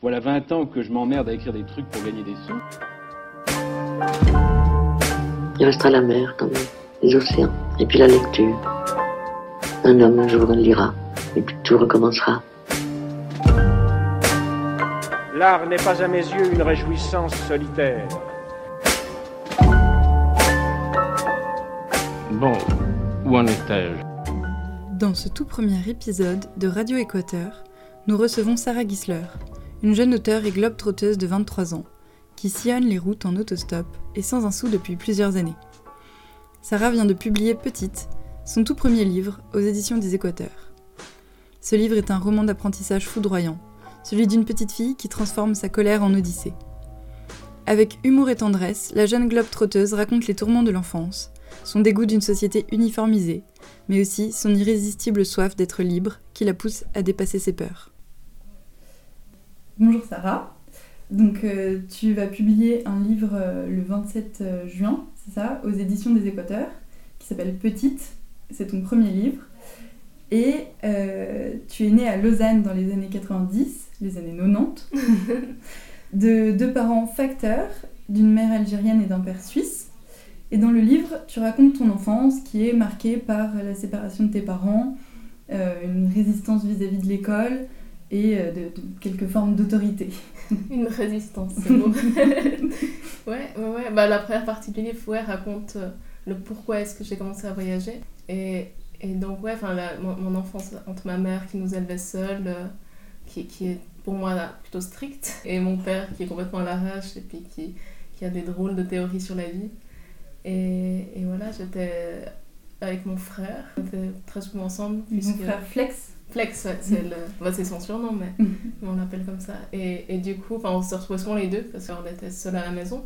voilà 20 ans que je m'emmerde à écrire des trucs pour gagner des sous. Il restera la mer quand même, les océans, et puis la lecture. Un homme un jour lira, et puis tout recommencera. L'art n'est pas à mes yeux une réjouissance solitaire. Bon, où en étais-je Dans ce tout premier épisode de Radio Équateur, nous recevons Sarah Gisler, une jeune auteure et globe-trotteuse de 23 ans, qui sillonne les routes en autostop et sans un sou depuis plusieurs années. Sarah vient de publier Petite, son tout premier livre aux éditions des Équateurs. Ce livre est un roman d'apprentissage foudroyant, celui d'une petite fille qui transforme sa colère en odyssée. Avec humour et tendresse, la jeune globe-trotteuse raconte les tourments de l'enfance, son dégoût d'une société uniformisée, mais aussi son irrésistible soif d'être libre qui la pousse à dépasser ses peurs. Bonjour Sarah. Donc euh, tu vas publier un livre euh, le 27 euh, juin, c'est ça, aux éditions des Équateurs, qui s'appelle Petite. C'est ton premier livre. Et tu es née à Lausanne dans les années 90, les années 90, de deux parents facteurs, d'une mère algérienne et d'un père suisse. Et dans le livre, tu racontes ton enfance qui est marquée par la séparation de tes parents, une résistance vis-à-vis de l'école, et de, de quelques formes d'autorité. Une résistance, c'est beau. ouais, ouais, ouais. Bah, la première partie du livre ouais, raconte euh, le pourquoi est-ce que j'ai commencé à voyager. Et, et donc, ouais, mon, mon enfance entre ma mère qui nous élevait seule, euh, qui, qui, est pour moi plutôt stricte, et mon père qui est complètement à l'arrache et puis qui, qui a des drôles de théories sur la vie. Et, et voilà, j'étais avec mon frère, on était très souvent ensemble. Mon frère Flex Flex, ouais, c'est le... bah, son surnom, mais, mais on l'appelle comme ça. Et, et du coup, on se retrouvait souvent les deux parce qu'on était seuls à la maison.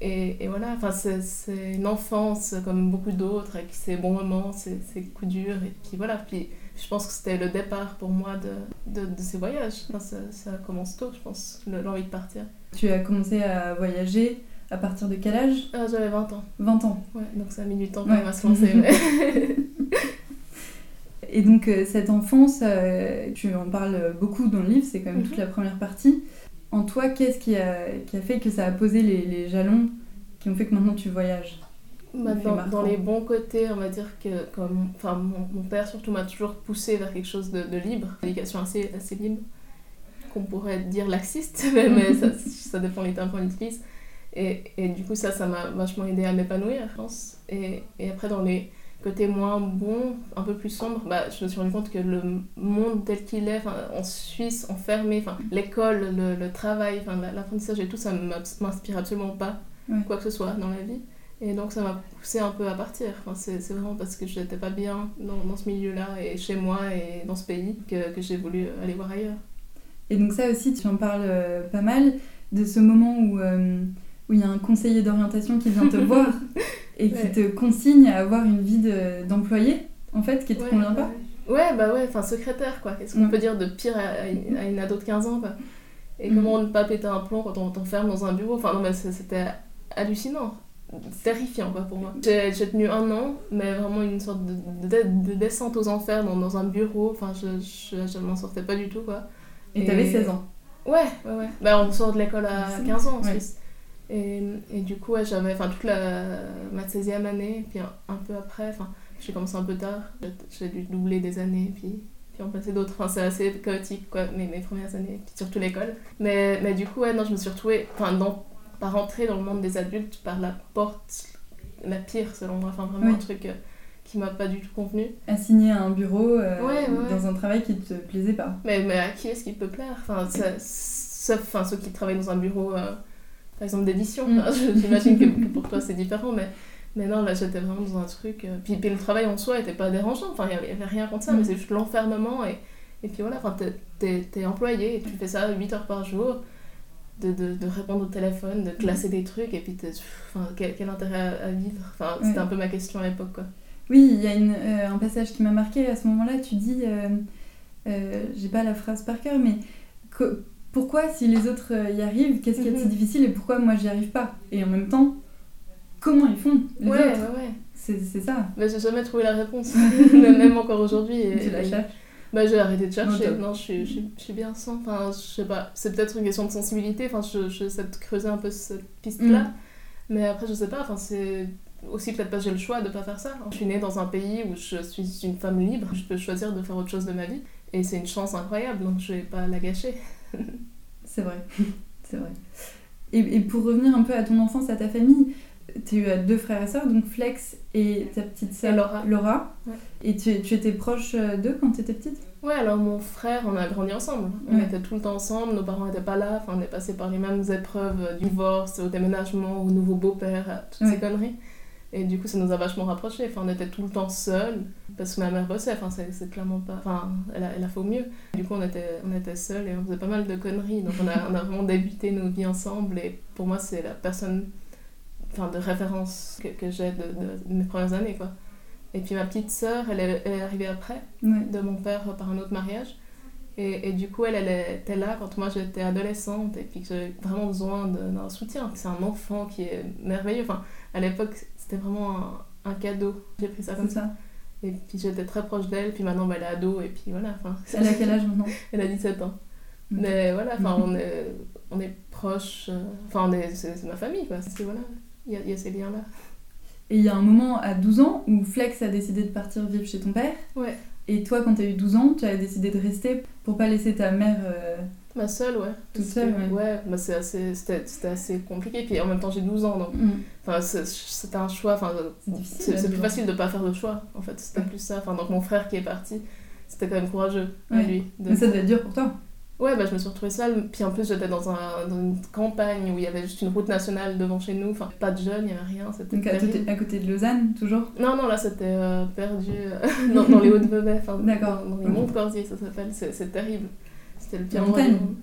Et, et voilà, c'est une enfance comme beaucoup d'autres, avec ses bons moments, ses, ses, coups durs. Et puis voilà, puis je pense que c'était le départ pour moi de, de, de ces voyages. Enfin, ça, ça, commence tôt, je pense, l'envie de partir. Tu as commencé à voyager à partir de quel âge? Ah, J'avais 20 ans. 20 ans Ouais, donc ça a mis du temps quand ouais. même à se lancer. Ouais. Et donc euh, cette enfance, euh, tu en parles beaucoup dans le livre, c'est quand même mm -hmm. toute la première partie. En toi, qu'est-ce qui a, qui a fait que ça a posé les, les, jalons qui ont fait que maintenant tu voyages? Bah, dans, dans, les bons côtés, on va dire que comme, enfin, mon, mon père surtout m'a toujours poussé vers quelque chose de, de libre, une éducation assez, assez libre, qu'on pourrait dire laxiste, mais, mais ça, ça, dépend des termes qu'on utilise. Et, et, du coup, ça, ça m'a vachement aidé à m'épanouir, je pense. Et, et après, dans les côté moins bon, un peu plus sombre, bah, je me suis rendu compte que le monde tel qu'il est, en Suisse, enfermé, l'école, le, le, travail, l'apprentissage et tout, ça ne m'inspire absolument pas, ouais. quoi que ce soit dans la vie. Et donc ça m'a poussé un peu à partir. Enfin, c'est vraiment parce que je n'étais pas bien dans, dans ce milieu-là et chez moi et dans ce pays que, que j'ai voulu aller voir ailleurs. Et donc ça aussi, tu en parles euh, pas mal de ce moment où euh, où il y a un conseiller d'orientation qui vient te voir et qui ouais. te consigne à avoir une vie d'employé, en fait, qui te ouais, convient pas. Ouais, bah ouais, enfin secrétaire, quoi. Qu'est-ce qu'on peut dire de pire à, une, à une ado de 15 ans, quoi? Et mm. comment ne pas péter un plomb quand on t'enferme dans un bureau? Enfin, non, mais c'était hallucinant. Terrifiant, quoi, pour moi. J'ai tenu un an, mais vraiment une sorte de, de, de descente aux enfers dans, dans un bureau. Enfin, je, je, je m'en sortais pas du tout, quoi. Et t'avais 16 ans Ouais, ouais, ouais. Bah, on sort de l'école à 15 ans en Suisse. Et, et, du coup, ouais, j'avais toute la, ma 16e année, puis un, un peu après, j'ai commencé un peu tard, j'ai dû doubler des années, puis, puis en passer d'autres. Enfin, c'est assez chaotique, quoi, mes, mes premières années, puis surtout l'école. Mais, mais du coup, ouais, non, je me suis retrouvée, enfin, pas rentrer dans le monde des adultes par la porte la pire, selon moi, enfin, vraiment un truc euh, qui m'a pas du tout convenu. Assigné à un bureau euh, ouais, ouais, dans un travail qui te plaisait pas. Mais, mais à qui est-ce qui peut plaire? Enfin, sauf enfin, ceux qui travaillent dans un bureau. Euh, par exemple d'édition. Mm. J'imagine que, que, pour toi c'est différent, mais, mais non, là j'étais vraiment dans un truc. Euh, puis, puis, le travail en soi était pas dérangeant, enfin il n'y avait rien contre ça, mm. mais c'est juste l'enfermement. Et, et puis voilà, t'es es, employé et tu fais ça 8 heures par jour, de, de, de répondre au téléphone, de classer des trucs, et puis quel, quel, intérêt à, vivre? Enfin, c'était un peu ma question à l'époque. Oui, il y a une, euh, un passage qui m'a marqué à ce moment-là, tu dis, euh, euh j'ai pas la phrase par cœur, mais pourquoi si les autres euh, y arrivent, qu'est-ce qui est si mhm. difficile et pourquoi moi j'y arrive pas? Et en même temps, comment ils font les ouais, autres? ouais, ouais. C'est ça. Mais j'ai jamais trouvé la réponse, même encore aujourd'hui. Tu la cherches Bah, j'ai arrêté de chercher. Non, je suis, je, suis- je suis bien sans. Enfin, je sais pas. C'est peut-être une question de sensibilité. Enfin, je, je sais de creuser un peu cette piste-là. Mm. Mais après, je sais pas. Enfin, c'est aussi peut-être parce que j'ai le choix de pas faire ça. Je suis née dans un pays où je suis une femme libre. Je peux choisir de faire autre chose de ma vie. Et c'est une chance incroyable. Donc, je vais pas la gâcher. C'est vrai, c'est vrai. Et, et pour revenir un peu à ton enfance, à ta famille, tu as deux frères et sœurs, donc Flex et ta petite sœur Laura. Ouais. Et tu, tu étais proche euh, d'eux quand tu étais petite? Ouais, alors mon frère, on a grandi ensemble. On Ouais. était tout le temps ensemble, nos parents n'étaient pas là. Enfin, on est passé par les mêmes épreuves euh, du divorce, au déménagement, au nouveau beau-père, à toutes Ouais. ces conneries. Et du coup, ça nous a vachement rapprochés. Enfin, on était tout le temps seuls parce que ma mère bossait. Enfin, c'est clairement pas. Enfin, elle a, elle a fait au mieux. Du coup, on était, on était seuls et on faisait pas mal de conneries. Donc, on a, on a vraiment débuté nos vies ensemble. Et pour moi, c'est la personne enfin, de référence que, que j'ai de, de- de mes premières années, quoi. Et puis ma petite sœur, elle est, elle est arrivée après Ouais. de mon père par un autre mariage. Et, et du coup, elle, elle était là quand moi j'étais adolescente et puis que j'avais vraiment besoin de- d'un soutien. C'est un enfant qui est merveilleux. Enfin, à l'époque, c'était vraiment un, un cadeau. J'ai pris ça comme ça. ça. Et puis j'étais très proche d'elle. Puis maintenant, bah, elle est ado et puis voilà. Elle a quel âge maintenant? Elle a 17 ans. Mais voilà, enfin, on est, on est proches. euh, Enfin, c'est ma famille, quoi. C'est, voilà, il y a, il y a ces liens-là. Et il y a un moment à 12 ans où Flex a décidé de partir vivre chez ton père? Ouais. Et toi, quand tu as eu 12 ans, tu as décidé de rester pour pas laisser ta mère. euh, Ma seule, ouais. Toute seule, ouais. Ouais, bah, c'est assez, c'était, c'était assez compliqué. Puis en même temps, j'ai 12 ans, donc Enfin, c'est- c'était un choix. Enfin, C'est plus 12 ans. facile de pas faire de choix. En fait, c'était Ouais. plus ça. Enfin, donc mon frère qui est parti, c'était quand même courageux à lui. de- Mais ça devait être dur pour toi. Ouais, bah, je me suis retrouvée seule. Puis en plus, j'étais dans, un, dans une campagne où il y avait juste une route nationale devant chez nous. Enfin, pas de jeunes, il y avait rien. C'était Donc à côté, à côté de Lausanne, toujours? Non, non, là c'était euh, perdu euh, dans, dans les Hauts-de-Vevey. Enfin, D'accord. Dans, dans les Ok. monts de Corsier, ça s'appelle. C'est terrible. C'était le pire La montagne monde.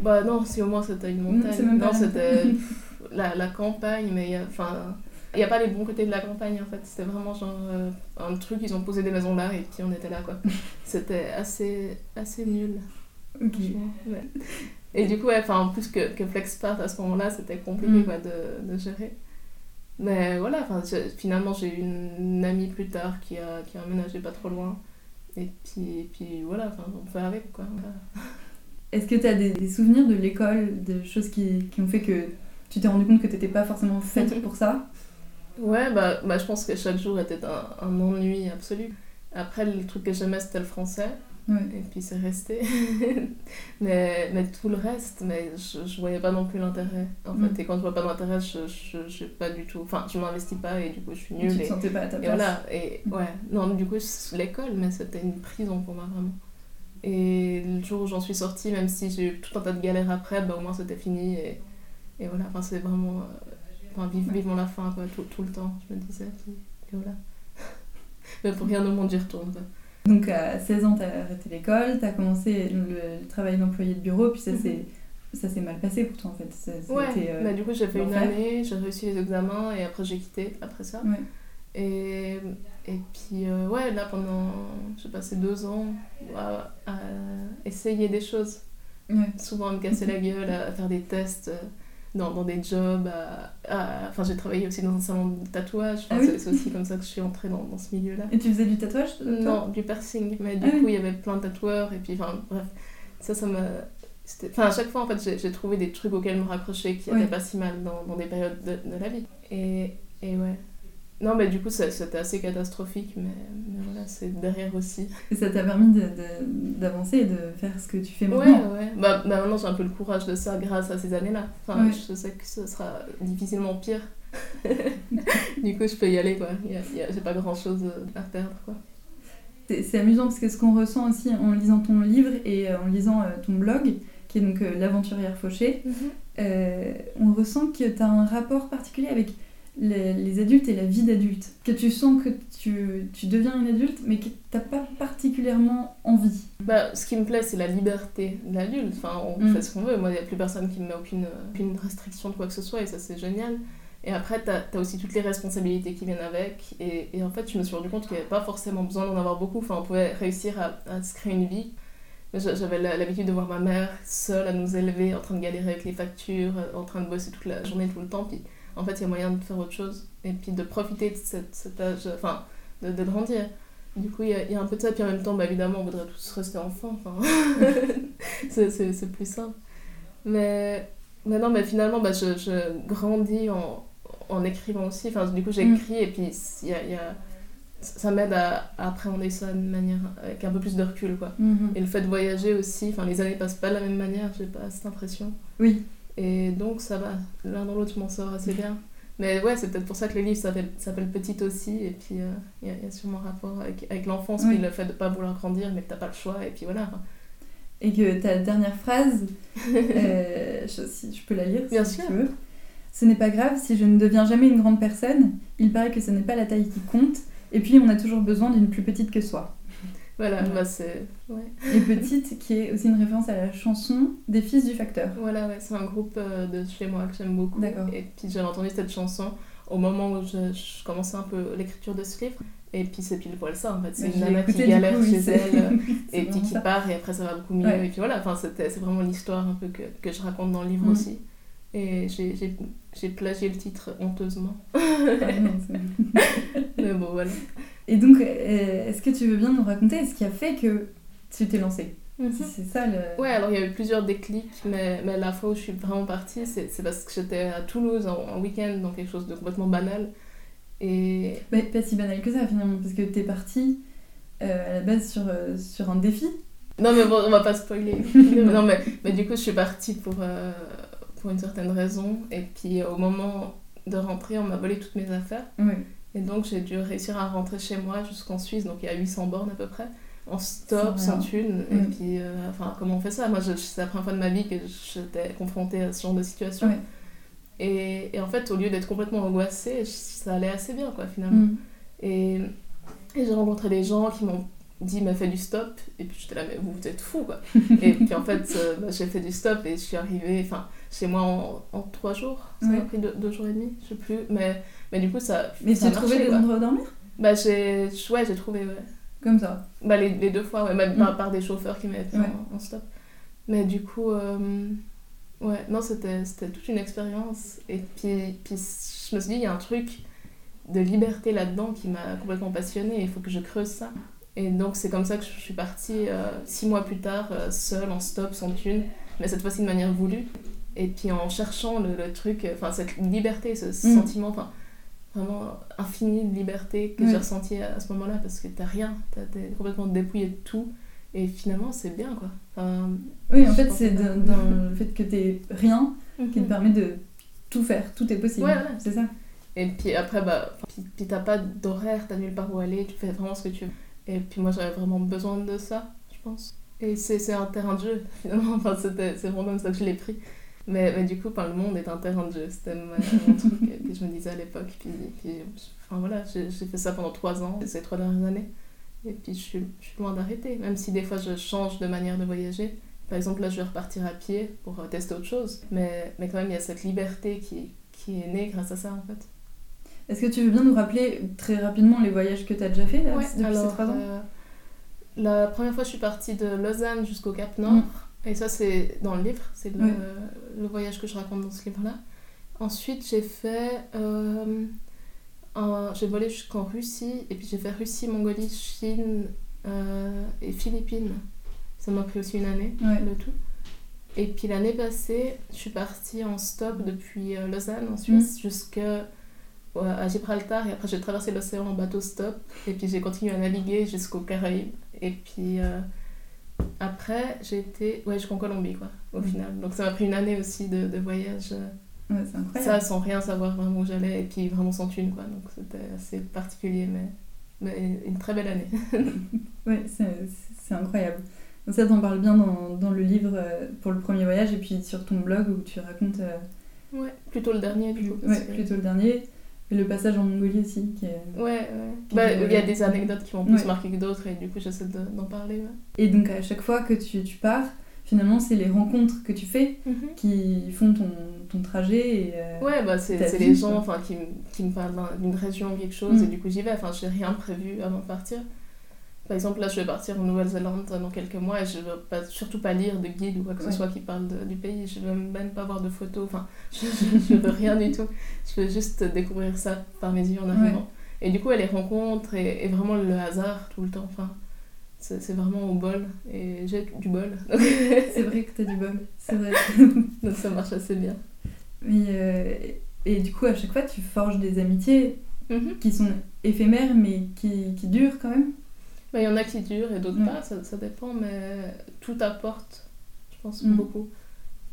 Bah non, si au moins c'était une montagne. c'est même pas non, c'était la, la campagne, mais enfin. Il n'y a pas les bons côtés de la campagne en fait, c'était vraiment genre euh, un truc, ils ont posé des maisons là et puis on était là quoi. C'était assez, assez nul. Ok. franchement, ouais. Et du coup, ouais, en plus que, que Flex parte à ce moment-là, c'était compliqué Mm. quoi, de, de gérer. Mais voilà, finalement, j'ai une amie plus tard qui a, qui a emménagé pas trop loin. Et puis, et puis voilà, enfin, on fait avec quoi. Est-ce que tu as des, des souvenirs de l'école, de choses qui, qui ont fait que tu t'es rendu compte que t'étais pas forcément faite pour ça? Ouais, bah, bah, je pense que chaque jour était un, un ennui absolu. Après, le truc que j'aimais, c'était le français. Ouais. Et puis c'est resté. mais, mais tout le reste, mais je, je voyais pas non plus l'intérêt. En Mm. fait, et quand je vois pas d'intérêt, je, je, pas du tout. Enfin, je m'investis pas et du coup, je suis Tu nulle. te Et, sentais pas à ta et place voilà. Et Mm. ouais, non, du coup, l'école, mais c'était une prison pour moi, vraiment. Et le jour où j'en suis sortie, même si j'ai eu tout un tas de galères après, bah, au moins c'était fini. Et, et voilà, enfin, c'est vraiment. euh, Enfin, vive, vivement la fin, quoi, tout, tout le temps, je me disais. Et voilà. mais pour rien au monde, j'y retourne, quoi. Donc à 16 ans, tu as arrêté l'école, tu as commencé le, le travail d'employé de bureau, puis ça Mhm. s'est ça s'est mal passé pour toi en fait. Ça- Ouais, été, euh, bah, du coup j'ai fait une année, j'ai réussi les examens et après j'ai quitté après ça. Ouais. Et, et puis euh, ouais, là pendant, j'ai passé deux ans à, à essayer des choses. Ouais. Souvent à me casser la gueule, à faire des tests euh, dans, dans des jobs. à- à- Enfin j'ai travaillé aussi dans un salon de tatouage, Ah oui c'est aussi comme ça que je suis entrée dans, dans ce milieu-là. Et tu faisais du tatouage toi Non, du piercing. Mais du Ah coup, oui. il y avait plein de tatoueurs. Et puis, enfin, bref, ça, ça m'a. Enfin, à chaque fois, en fait, j'ai- trouvé des trucs auxquels me raccrocher qui Ouais. n'étaient pas si mal dans, dans des périodes de, de la vie. Et, et ouais. Non, mais du coup, c'était assez catastrophique. Mais, mais voilà, c'est derrière aussi. Et ça t'a permis d'avancer et de faire ce que tu fais Ouais, maintenant. ouais. Bah, bah, maintenant, j'ai un peu le courage de ça grâce à ces années-là. Enfin, Ouais. je sais que ce sera difficilement pire. du coup, je peux y aller, quoi. J'ai pas grand-chose à perdre, quoi. C'est amusant parce que ce qu'on ressent aussi en lisant ton livre et euh, en lisant euh, ton blog, qui est donc euh, L'aventurière fauchée, euh, on ressent que tu as un rapport particulier avec les, les adultes et la vie d'adulte. Que tu sens que tu, tu deviens une adulte, mais que t'as pas particulièrement envie. Bah, ce qui me plaît, c'est la liberté de l'adulte. Enfin, on Mm. fait ce qu'on veut. Moi, il n'y a plus personne qui me met aucune, aucune restriction de quoi que ce soit, et ça, c'est génial. Et après, tu as, aussi toutes les responsabilités qui viennent avec. Et, et en fait, je me suis rendu compte qu'il n'y avait pas forcément besoin d'en avoir beaucoup. Enfin, on pouvait réussir à, à se créer une vie. J'avais l'habitude de voir ma mère seule à nous élever, en train de galérer avec les factures, en train de bosser toute la journée, tout le temps. Puis en fait, il y a moyen de faire autre chose. Et puis de profiter de cette, cet âge, enfin, de, de grandir. Du coup, il y, a- il y a un peu de ça, puis en même temps, bah, évidemment, on voudrait tous rester enfants. Enfin, c'est- c'est c'est plus simple. Mais, mais non, mais finalement, bah, je, je grandis en, en écrivant aussi. Enfin, du coup, j'écris et puis il y a, il y a- ça m'aide à, à appréhender ça de manière avec un peu plus de recul, quoi. Mhm. Et le fait de voyager aussi, enfin, les années passent pas de la même manière, j'ai pas cette impression. Oui. Et donc, ça va. L'un dans l'autre, je m'en sors assez bien. Mais ouais, c'est peut-être pour ça que le livre s'appelle Petite aussi. Et puis, euh, il y, a- il y a sûrement un rapport avec, avec l'enfance, Oui. puis le fait de pas vouloir grandir, mais que t'as pas le choix. Et puis voilà. Et que ta dernière phrase, euh, je, si je peux la lire Bien si sûr. tu veux. Ce n'est pas grave si je ne deviens jamais une grande personne. Il paraît que ce n'est pas la taille qui compte. Et puis on a toujours besoin d'une plus petite que soi. Voilà, Ouais. bah c'est. Ouais. Et petite, qui est aussi une référence à la chanson des Fils du Facteur. Voilà, ouais, c'est un groupe euh, de chez moi que j'aime beaucoup. D'accord. Et puis j'avais entendu cette chanson au moment où je, je commençais un peu l'écriture de ce livre. Et puis c'est pile poil ça en fait. C'est une nana qui galère coup, chez elle. et puis qui ça. part et après ça va beaucoup mieux. Ouais. Et puis voilà, enfin, c'est vraiment l'histoire un peu que, que je raconte dans le livre Mm. aussi. Et j'ai- plagié le titre honteusement. Ah non, Mais bon, voilà. Et donc, euh, est-ce que tu veux bien nous raconter ce qui a fait que tu t'es lancée? C'est ça le. Ouais, alors il y a eu plusieurs déclics, mais, mais la fois où je suis vraiment partie, c'est parce que j'étais à Toulouse en, en week-end, donc quelque chose de complètement banal. Et Mais pas si banal que ça finalement, parce que t'es partie euh, à la base sur, euh, sur un défi. Non, mais bon, on va pas spoiler. non, mais, mais du coup, je suis partie pour, euh, pour une certaine raison. Et puis, au moment de rentrer, on m'a volé toutes mes affaires. Oui. Et donc, j'ai dû réussir à rentrer chez moi jusqu'en Suisse. Donc, il y a 800 bornes à peu près. En stop, Sans rien. thune. Et puis, euh, enfin, comment on fait ça? Moi, c'est la première fois de ma vie que j'étais confrontée à ce genre de situation. Et, et en fait, au lieu d'être complètement angoissée, ça allait assez bien, quoi, finalement. Mm. Et, et j'ai rencontré des gens qui m'ont dit, m'a fait du stop. Et puis j'étais là, mais vous, vous êtes fous, quoi. et puis en fait, euh, bah, j'ai fait du stop et je suis arrivée enfin, chez moi en, en trois jours. Ça m'a Ouais. pris deux, deux jours et demi, je sais plus. Mais, mais du coup, ça. Mais tu a as trouvé des quoi. endroits où dormir Bah, j'ai ouais, j'ai trouvé, ouais. Comme ça. Bah, les, les deux fois, ouais, même Mm. par, par des chauffeurs qui m'avaient pris Ouais. en, en stop. Mais du coup, euh, ouais, non, c'était c'était toute une expérience. Et puis, puis je me suis dit, il y a un truc de liberté là-dedans qui m'a complètement passionnée. Il faut que je creuse ça. Et donc, c'est comme ça que je suis partie euh, six mois plus tard, euh, seule, en stop, sans thune, mais cette fois-ci de manière voulue. Et puis en cherchant le, le truc, euh, enfin, cette liberté, ce Mm. sentiment, enfin, vraiment infini de liberté que j'ai ressenti à, à ce moment-là parce que t'as rien, t'es complètement dépouillé de tout et finalement c'est bien quoi. Enfin, Oui, en fait, c'est que- dans, dans le fait que t'es rien qui te permet de tout faire. Tout est possible. Ouais, ouais. C'est ça. Et puis après, bah, puis, puis t'as pas d'horaire, t'as nulle part où aller, tu fais vraiment ce que tu veux. Et puis moi j'avais vraiment besoin de ça, je pense. Et c'est un terrain de jeu finalement, enfin, c'est vraiment comme ça que je l'ai pris. Mais, mais du coup, enfin, le monde est un terrain de jeu, c'était mon truc que que je me disais à l'époque. Puis, puis enfin, voilà, j'ai fait ça pendant trois ans, ces trois dernières années. Et puis je suis, je suis loin d'arrêter, même si des fois je change de manière de voyager. Par exemple, là je vais repartir à pied pour euh, tester autre chose. Mais, mais quand même, il y a cette liberté qui, qui est née grâce à ça en fait. Est-ce que tu veux bien nous rappeler très rapidement les voyages que tu as déjà fait là, Ouais, depuis alors, ces trois ans? euh, la première fois, je suis partie de Lausanne jusqu'au Cap Nord. Mm. Et ça, c'est dans le livre. C'est le, voyage que je raconte dans ce livre-là. Ensuite, j'ai fait. euh, j'ai volé jusqu'en Russie. Et puis, j'ai fait Russie, Mongolie, Chine euh, et Philippines. Ça m'a pris aussi une année, Ouais. le tout. Et puis, l'année passée, je suis partie en stop depuis euh, Lausanne, en Suisse, jusqu'à ouais, à Gibraltar et après j'ai traversé l'océan en bateau stop et puis j'ai continué à naviguer jusqu'aux Caraïbes et puis après j'ai été ouais jusqu'en Colombie quoi au Mhm. final donc ça m'a pris une année aussi de, de voyage euh, Ouais, c'est incroyable. ça sans rien savoir vraiment où j'allais et puis vraiment sans thune quoi donc c'était assez particulier mais, mais une très belle année Ouais, c'est incroyable. Donc ça, t'en parles bien dans, dans le livre euh, pour le premier voyage et puis sur ton blog où tu racontes euh, ouais plutôt le dernier du coup ouais, plutôt le dernier. Et le passage en Mongolie aussi, qui est... ouais ouais Qui bah, il y a des anecdotes qui m'ont plus Ouais. marqué que d'autres et du coup j'essaie de- d'en parler ouais. Et donc à chaque fois que tu, tu pars, finalement, c'est les rencontres que tu fais qui font ton, ton trajet. Et, euh, Ouais, bah c'est les gens qui, qui me parlent d'un- d'une région ou quelque chose Mm. et du coup j'y vais. Enfin, je n'ai rien prévu avant de partir. Par exemple, là je vais partir en Nouvelle-Zélande dans quelques mois et je ne veux pas, surtout pas lire de guide ou quoi que ce soit qui parle de- du pays. Je ne veux même pas voir de photos. Enfin, je, je veux rien du tout. Je veux juste découvrir ça par mes yeux en arrivant. Et du coup, les rencontre et, et vraiment le hasard tout le temps. Enfin, c'est vraiment au bol. Et j'ai du bol. C'est vrai que t'as du bol, c'est vrai. Donc ça marche assez bien. Mais, euh, et du coup, à chaque fois, tu forges des amitiés Mhm. qui sont éphémères, mais qui, qui durent quand même. Bah, Il y en a qui durent et d'autres Mm. pas, ça, ça dépend, mais tout apporte, je pense, Mm. beaucoup.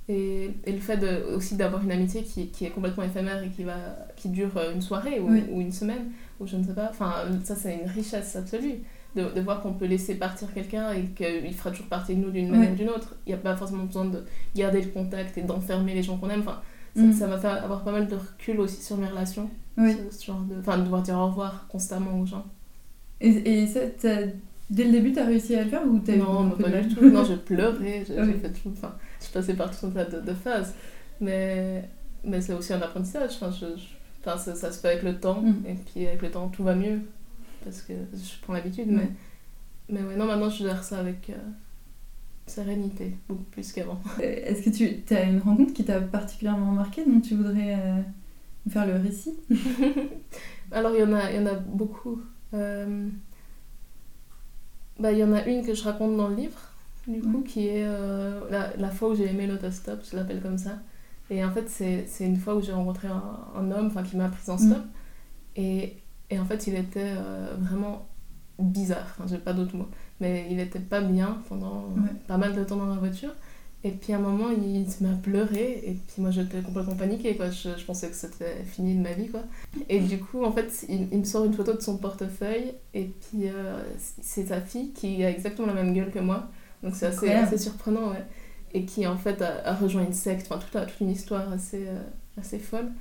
Et, et le fait de, aussi d'avoir une amitié qui, qui est complètement éphémère et qui, va, qui dure euh, une soirée ou, Oui. ou une semaine, ou je ne sais pas, enfin, ça c'est une richesse absolue. De, de voir qu'on peut laisser partir quelqu'un et qu'il fera toujours partie de nous d'une manière ou d'une autre. Il n'y a pas forcément besoin de garder le contact et d'enfermer les gens qu'on aime. Enfin, ça Mm. ça m'a fait avoir pas mal de recul aussi sur mes relations. Oui. Ce- ce genre de, enfin, de devoir dire au revoir constamment aux gens. Et, et ça, dès le début, t'as réussi à le faire ou t'as eu Non, mais de pas du tout. Non, je pleurais, j'ai oui. j'ai fait tout. Enfin, je suis passée par tout un tas de, de phases. Mais, mais c'est aussi un apprentissage. Enfin, je, je- enfin, ça, ça se fait avec le temps. Mm. Et puis avec le temps, tout va mieux. Parce que je prends l'habitude. Mm. Mais, mais ouais, non, maintenant je gère ça avec euh, sérénité, beaucoup plus qu'avant. Euh, Est-ce que tu as une rencontre qui t'a particulièrement marqué dont tu voudrais euh, faire le récit? Alors, il y, en a, il y en a beaucoup. Euh, bah, il y en a une que je raconte dans le livre, du coup, Ouais. qui est euh, la, la fois où j'ai aimé l'autostop, je l'appelle comme ça. Et en fait, c'est une fois où j'ai rencontré un, un homme qui m'a pris en stop. Et, et en fait, il était euh, vraiment bizarre, enfin, j'ai pas d'autres mots. Mais il était pas bien pendant Ouais. pas mal de temps dans la voiture. Et puis à un moment, il se à pleurer. Et puis moi, j'étais complètement paniquée. Quoi. Je, je pensais que c'était fini de ma vie. Quoi. Et du coup, en fait, il, il me sort une photo de son portefeuille. Et puis, euh, c'est sa fille qui a exactement la même gueule que moi. Donc c'est assez, assez surprenant. Ouais. Et qui, en fait, a, a rejoint une secte. Enfin, toute, toute une histoire assez, euh, assez folle.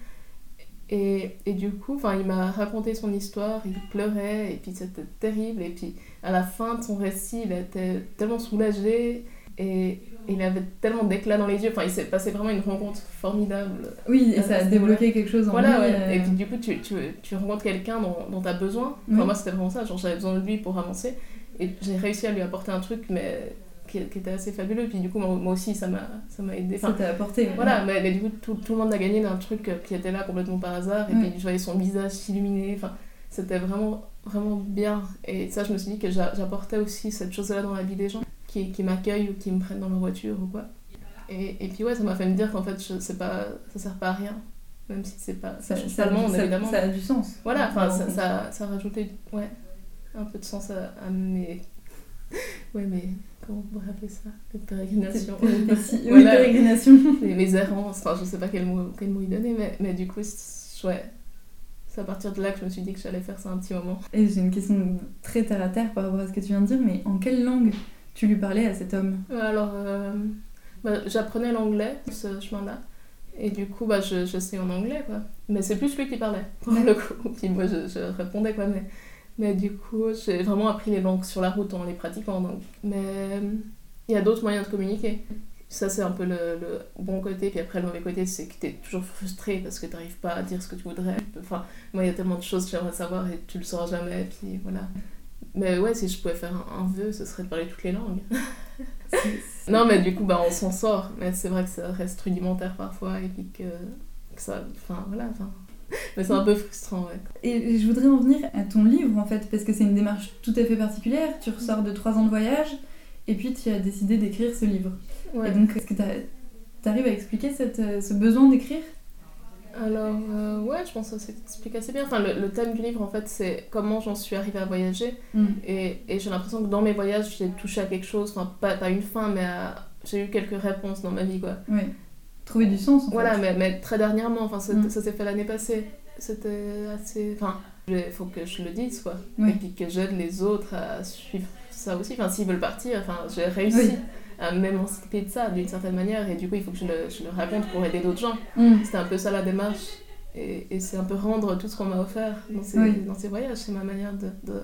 Et, et du coup, il m'a raconté son histoire, il pleurait, et puis c'était terrible. Et puis à la fin de son récit, il était tellement soulagé, et il avait tellement d'éclat dans les yeux. Enfin, il s'est passé vraiment une rencontre formidable. Oui, et À ça a débloqué quelque chose en Voilà, ouais. euh, Et puis du coup, tu, tu, tu rencontres quelqu'un dont, dont tu as besoin. Enfin, Oui. moi, c'était vraiment ça. Genre, j'avais besoin de lui pour avancer. Et j'ai réussi à lui apporter un truc, mais qui, qui était assez fabuleux. Puis du coup, moi, moi aussi, ça m'a ça m'a aidé. ça t'a apporté. ouais. voilà, mais, mais du coup, tout, tout le monde a gagné d'un truc euh, qui était là complètement par hasard. Et puis, je voyais son visage s'illuminer. Enfin, c'était vraiment, vraiment bien. Et ça, je me suis dit que j'a- j'apportais aussi cette chose-là dans la vie des gens qui, qui m'accueillent ou qui me prennent dans leur voiture ou quoi. Et, et puis, ouais, ça m'a fait me dire qu'en fait, je, pas, ça sert pas à rien. Même si c'est pas. Ça, Ça, ça, monde, ça- évidemment. ça a du sens. Voilà, enfin, ça, ça, ça a rajouté ouais, un peu de sens à, à mes. Ouais, mais comment on pourrait appeler ça? Les pérégrinations. Oui, Voilà. pérégrination. mes, mes errances, enfin, je sais pas quel mot, quel mot y donner, mais, mais du coup, ouais. C'est à partir de là que je me suis dit que j'allais faire ça un petit moment. Et j'ai une question très terre à terre par rapport à ce que tu viens de dire, mais en quelle langue tu lui parlais à cet homme? Euh, Alors, euh, bah, j'apprenais l'anglais, ce chemin-là. Et du coup, bah, je, je sais en anglais, quoi. Mais c'est plus lui qui parlait, pour le coup. Puis moi, je, je répondais, quoi. Mais, mais du coup, j'ai vraiment appris les langues sur la route en les pratiquant. Donc. Mais il y a d'autres moyens de communiquer. Ça, c'est un peu le, le bon côté. Puis après, le mauvais côté, c'est que tu es toujours frustré parce que tu n'arrives pas à dire ce que tu voudrais. Enfin, moi, il y a tellement de choses que j'aimerais savoir et tu le sauras jamais. Puis voilà. Mais ouais, si je pouvais faire un, un vœu, ce serait de parler toutes les langues. Non, mais du coup, bah, on s'en sort. Mais c'est vrai que ça reste rudimentaire parfois et puis que, que ça. Enfin, voilà. Enfin... Mais c'est un peu frustrant, ouais. Et je voudrais en venir à ton livre en fait, parce que c'est une démarche tout à fait particulière. Tu ressors de trois ans de voyage et puis tu as décidé d'écrire ce livre. Ouais. Et donc, est-ce que tu arrives à expliquer cette, euh, ce besoin d'écrire? Alors, euh, ouais, je pense que ça s'explique assez bien. Enfin, le, le thème du livre, en fait, c'est comment j'en suis arrivée à voyager. Et, et j'ai l'impression que dans mes voyages, j'ai touché à quelque chose. Enfin, pas, pas une fin, mais à- j'ai eu quelques réponses dans ma vie, quoi. Oui. Trouver du sens en Voilà, fait. mais, mais très dernièrement. Enfin, Mm. ça s'est fait l'année passée. C'était assez. Enfin, il faut que je le dise, quoi. Oui. Et puis que j'aide les autres à suivre ça aussi. Enfin, s'ils veulent partir, enfin, j'ai réussi Oui. À m'émanciper de ça d'une certaine manière. Et du coup, il faut que je le, je le raconte pour aider d'autres gens. Mm. C'était un peu ça la démarche. Et, et c'est un peu rendre tout ce qu'on m'a offert dans ces, Oui. dans ces voyages. C'est ma manière de, de,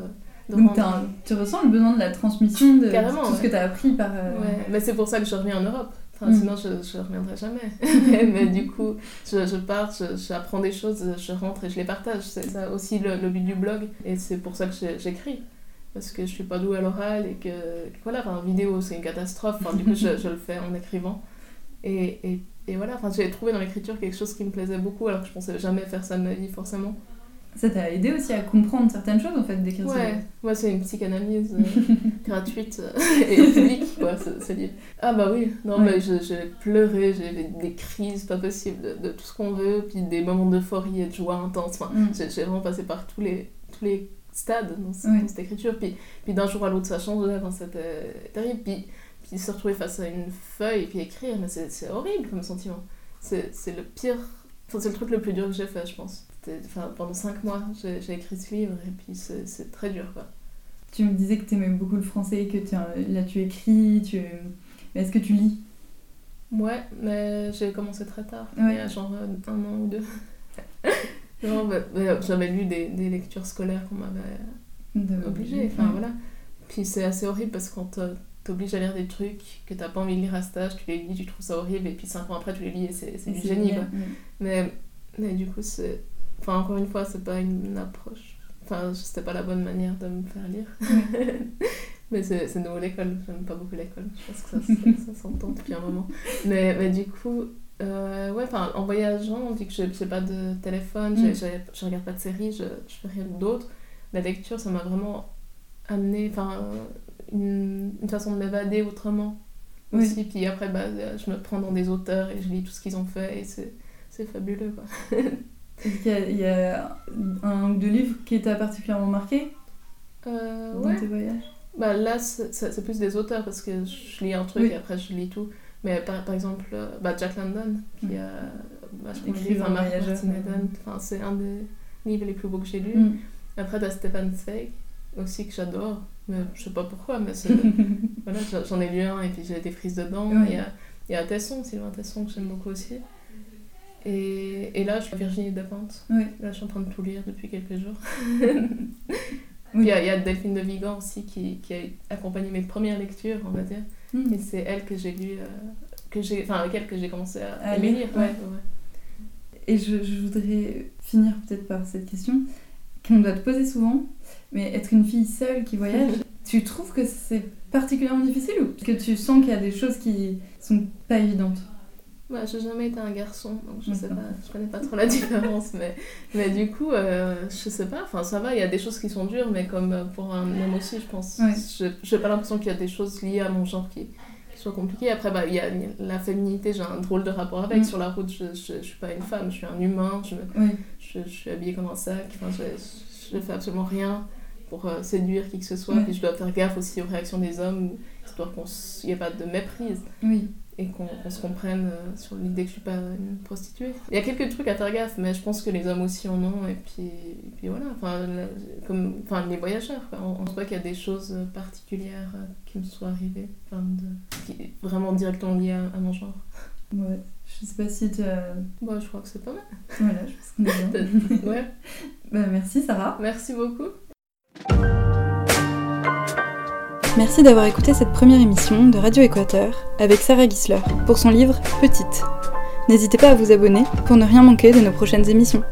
Donc un- tu ressens le besoin de la transmission de Carrément, tout ce que tu as appris par... euh, Ouais, mais c'est pour ça que je reviens en Europe. Enfin, Mm. Sinon, je ne reviendrai jamais. mais, du coup, je, je pars, je- j'apprends des choses, je rentre et je les partage. C'est ça aussi le, le but du blog. Et c'est pour ça que j'écris. Parce que je suis pas douée à l'oral et que, que voilà, enfin, vidéo, c'est une catastrophe. Enfin, du coup, je, je le fais en écrivant. Et, et, et voilà, enfin, j'ai trouvé dans l'écriture quelque chose qui me plaisait beaucoup, alors que je pensais jamais faire ça de ma vie, forcément. Ça t'a aidé aussi à comprendre certaines choses en fait d'écrire Ouais, moi c'est une psychanalyse euh, gratuite euh, et publique quoi, ce, ce livre. Ah bah oui, non Ouais. mais j'ai pleuré, j'ai eu des crises pas possibles de, de tout ce qu'on veut, puis des moments d'euphorie et de joie intense. Enfin, Mm. j'ai j'ai vraiment passé par tous les, tous les stades dans, ce- Ouais. dans cette écriture, puis, puis d'un jour à l'autre ça changeait, enfin, c'était terrible. Puis, puis se retrouver face à une feuille et puis écrire, mais c'est c'est horrible comme sentiment. C'est c'est le pire, enfin, c'est le truc le plus dur que j'ai fait je pense. Enfin, pendant 5 mois j'ai écrit ce livre et puis c'est c'est très dur quoi. Tu me disais que t'aimais beaucoup le français, que tu, là tu écris, tu... mais est-ce que tu lis? Ouais, mais j'ai commencé très tard, Ouais. il y a genre euh, un an ou deux. Non, mais- mais j'avais lu des, des lectures scolaires qu'on m'avait De- obligé, enfin Ouais. voilà. Puis c'est assez horrible parce que quand euh, t'obliges à lire des trucs que t'as pas envie de lire à cet âge, tu les lis, tu trouves ça horrible, et puis 5 ans après tu les lis et c'est du génie. Mais, mais du coup, c'est. Enfin, encore une fois, c'est pas une approche. Enfin, c'était pas la bonne manière de me faire lire. mais c'est c'est nouveau l'école. J'aime pas beaucoup l'école. Je pense que ça, ça, ça s'entend depuis un moment. Mais, mais du coup, euh, ouais, enfin, en voyageant, vu que j'ai j'ai pas de téléphone, Mm. je regarde pas de séries, je, je fais rien d'autre, la lecture, ça m'a vraiment amené. Enfin, une, une façon de m'évader autrement. Oui. Aussi. Puis après, bah, je me prends dans des auteurs et je lis tout ce qu'ils ont fait et c'est fabuleux quoi. Est-ce qu'il y a, il y a un ou deux livres qui t'a particulièrement marqué Euh, dans ouais. tes voyages? Bah là, c'est plus des auteurs parce que je lis un truc Oui. et après je lis tout. Mais par, par exemple, euh, bah, Jack London, qui Mm. a vachement Écrivain enfin, ouais. C'est un des livres les plus beaux que j'ai lus. Mm. Après, t'as Stefan Zweig aussi que j'adore, mais je sais pas pourquoi, mais voilà, j'en- ai lu un et puis j'ai des frises dedans. Ouais. Il y a, il y a Tesson, Sylvain Tesson que j'aime beaucoup aussi. Et, et là, je suis Virginie Despentes. Oui. Là, je suis en train de tout lire depuis quelques jours. Oui. Puis il y, y a Delphine de Vigan aussi qui, qui a accompagné mes premières lectures, on va dire. Mm. Et c'est elle que j'ai lu, euh, que j'ai, enfin avec elle que j'ai commencé à, À aimer lire, lire. ouais. Ouais, ouais. Et je, je voudrais finir peut-être par cette question qu'on doit te poser souvent, mais être une fille seule qui voyage, tu trouves que c'est particulièrement difficile ou que tu sens qu'il y a des choses qui sont pas évidentes? Ouais, j'ai jamais été un garçon, donc je sais pas, je connais pas trop la différence, mais, mais du coup, euh, je sais pas, enfin ça va, il y a des choses qui sont dures, mais comme euh, pour un homme aussi, je pense, Ouais. je j'ai pas l'impression qu'il y a des choses liées à mon genre qui, qui soient compliquées. Après, bah, il y a la féminité, j'ai un drôle de rapport avec, Mm. sur la route, je, je, je suis pas une femme, je suis un humain, je, me- Oui. je, je suis habillée comme un sac, enfin, je, je fais absolument rien pour euh, séduire qui que ce soit, puis je dois faire gaffe aussi aux réactions des hommes, histoire qu'il n'y ait pas de méprise Oui. Et qu'on se comprenne euh, sur l'idée que je suis pas une prostituée. Il y a quelques trucs à faire gaffe, mais je pense que les hommes aussi en ont, et puis, et puis voilà, enfin, la- comme, enfin les voyageurs, quoi. On, on voit qu'il y a des choses particulières euh, qui me sont arrivées, enfin, de, qui, vraiment directement liées à, à mon genre. Ouais. Je sais pas si tu as... Bon, je crois que c'est pas mal. Voilà, je pense qu'on est bien. Ouais, bah, merci Sarah. merci beaucoup. Merci d'avoir écouté cette première émission de Radio Équateur avec Sarah Gisler pour son livre Petite. N'hésitez pas à vous abonner pour ne rien manquer de nos prochaines émissions.